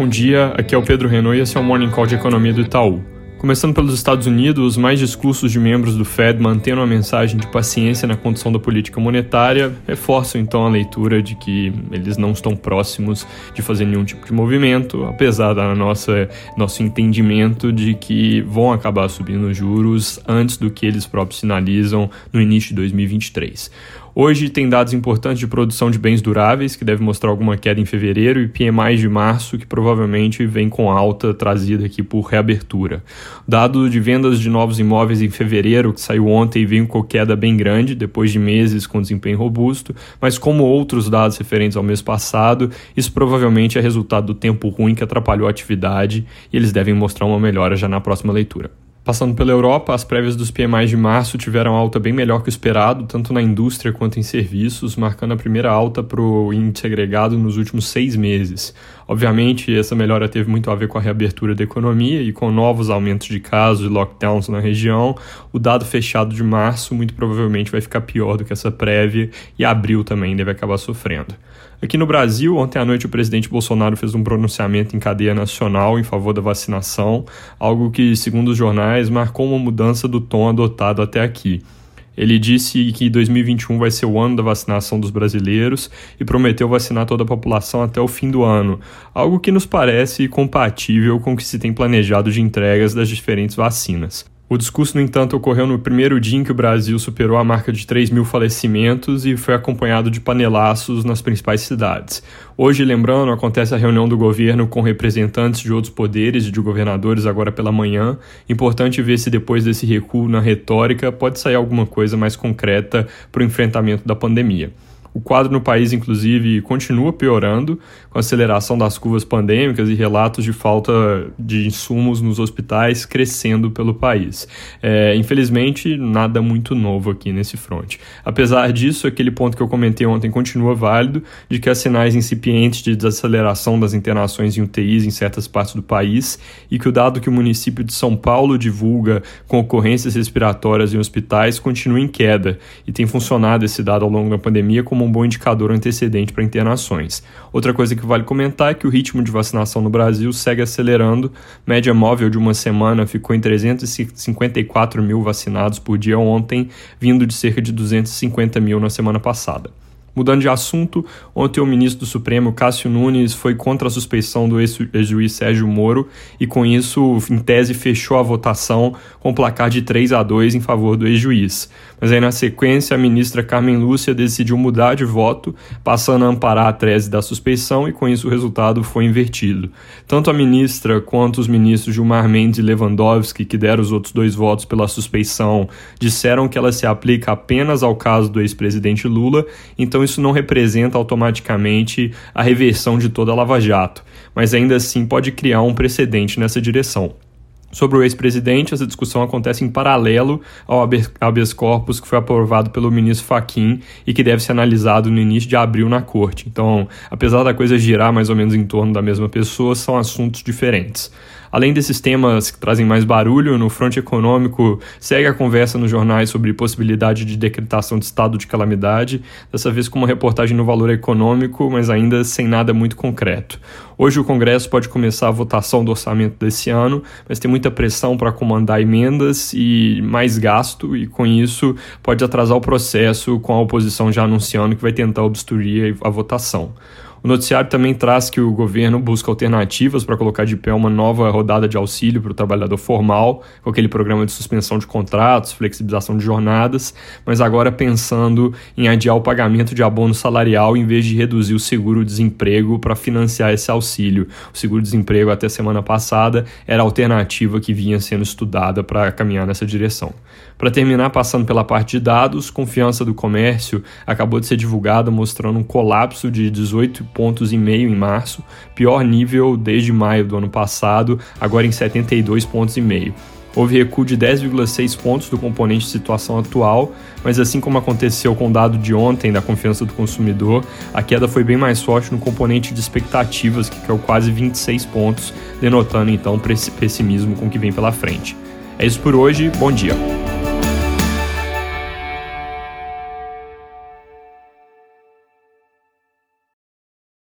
Bom dia, aqui é o Pedro Renault e esse é o Morning Call de Economia do Itaú. Começando pelos Estados Unidos, os mais discursos de membros do Fed mantendo a mensagem de paciência na condução da política monetária reforçam então a leitura de que eles não estão próximos de fazer nenhum tipo de movimento, apesar da nossa nosso entendimento de que vão acabar subindo juros antes do que eles próprios sinalizam no início de 2023. Hoje tem dados importantes de produção de bens duráveis, que deve mostrar alguma queda em fevereiro, e PMI de março, que provavelmente vem com alta trazida aqui por reabertura. Dado de vendas de novos imóveis em fevereiro, que saiu ontem e veio com queda bem grande, depois de meses com desempenho robusto, mas como outros dados referentes ao mês passado, isso provavelmente é resultado do tempo ruim que atrapalhou a atividade e eles devem mostrar uma melhora já na próxima leitura. Passando pela Europa, as prévias dos PMI de março tiveram alta bem melhor que o esperado, tanto na indústria quanto em serviços, marcando a primeira alta para o índice agregado nos últimos seis meses. Obviamente, essa melhora teve muito a ver com a reabertura da economia e com novos aumentos de casos e lockdowns na região. O dado fechado de março muito provavelmente vai ficar pior do que essa prévia e abril também deve acabar sofrendo. Aqui no Brasil, ontem à noite o presidente Bolsonaro fez um pronunciamento em cadeia nacional em favor da vacinação, algo que, segundo os jornais, marcou uma mudança do tom adotado até aqui. Ele disse que 2021 vai ser o ano da vacinação dos brasileiros e prometeu vacinar toda a população até o fim do ano, algo que nos parece compatível com o que se tem planejado de entregas das diferentes vacinas. O discurso, no entanto, ocorreu no primeiro dia em que o Brasil superou a marca de 3 mil falecimentos e foi acompanhado de panelaços nas principais cidades. Hoje, lembrando, acontece a reunião do governo com representantes de outros poderes e de governadores agora pela manhã. Importante ver se depois desse recuo na retórica pode sair alguma coisa mais concreta para o enfrentamento da pandemia. O quadro no país, inclusive, continua piorando, com a aceleração das curvas pandêmicas e relatos de falta de insumos nos hospitais crescendo pelo país. É, infelizmente, nada muito novo aqui nesse front. Apesar disso, aquele ponto que eu comentei ontem continua válido, de que há sinais incipientes de desaceleração das internações em UTIs em certas partes do país e que o dado que o município de São Paulo divulga com ocorrências respiratórias em hospitais continua em queda e tem funcionado esse dado ao longo da pandemia como como um bom indicador antecedente para internações. Outra coisa que vale comentar é que o ritmo de vacinação no Brasil segue acelerando. Média móvel de uma semana ficou em 354 mil vacinados por dia ontem, vindo de cerca de 250 mil na semana passada. Mudando de assunto, ontem o ministro do Supremo, Cássio Nunes, foi contra a suspeição do ex-juiz Sérgio Moro e, com isso, em tese, fechou a votação com placar de 3 a 2 em favor do ex-juiz. Mas aí, na sequência, a ministra Carmen Lúcia decidiu mudar de voto, passando a amparar a tese da suspeição e, com isso, o resultado foi invertido. Tanto a ministra quanto os ministros Gilmar Mendes e Lewandowski, que deram os outros dois votos pela suspeição, disseram que ela se aplica apenas ao caso do ex-presidente Lula, então então isso não representa automaticamente a reversão de toda a Lava Jato, mas ainda assim pode criar um precedente nessa direção. Sobre o ex-presidente, essa discussão acontece em paralelo ao habeas corpus que foi aprovado pelo ministro Faquim e que deve ser analisado no início de abril na corte. Então, apesar da coisa girar mais ou menos em torno da mesma pessoa, são assuntos diferentes. Além desses temas que trazem mais barulho, no fronte econômico segue a conversa nos jornais sobre possibilidade de decretação de estado de calamidade, dessa vez com uma reportagem no valor econômico, mas ainda sem nada muito concreto. Hoje o Congresso pode começar a votação do orçamento desse ano, mas tem muita pressão para comandar emendas e mais gasto, e com isso pode atrasar o processo, com a oposição já anunciando que vai tentar obstruir a votação. O noticiário também traz que o governo busca alternativas para colocar de pé uma nova rodada de auxílio para o trabalhador formal, com aquele programa de suspensão de contratos, flexibilização de jornadas, mas agora pensando em adiar o pagamento de abono salarial em vez de reduzir o seguro-desemprego para financiar esse auxílio. O seguro-desemprego, até semana passada, era a alternativa que vinha sendo estudada para caminhar nessa direção. Para terminar, passando pela parte de dados, confiança do comércio acabou de ser divulgada mostrando um colapso de 18 pontos e meio em março, pior nível desde maio do ano passado, agora em 72 pontos e meio. Houve recuo de 10,6 pontos do componente de situação atual, mas assim como aconteceu com o dado de ontem da confiança do consumidor, a queda foi bem mais forte no componente de expectativas, que caiu quase 26 pontos, denotando então pessimismo com o que vem pela frente. É isso por hoje, bom dia.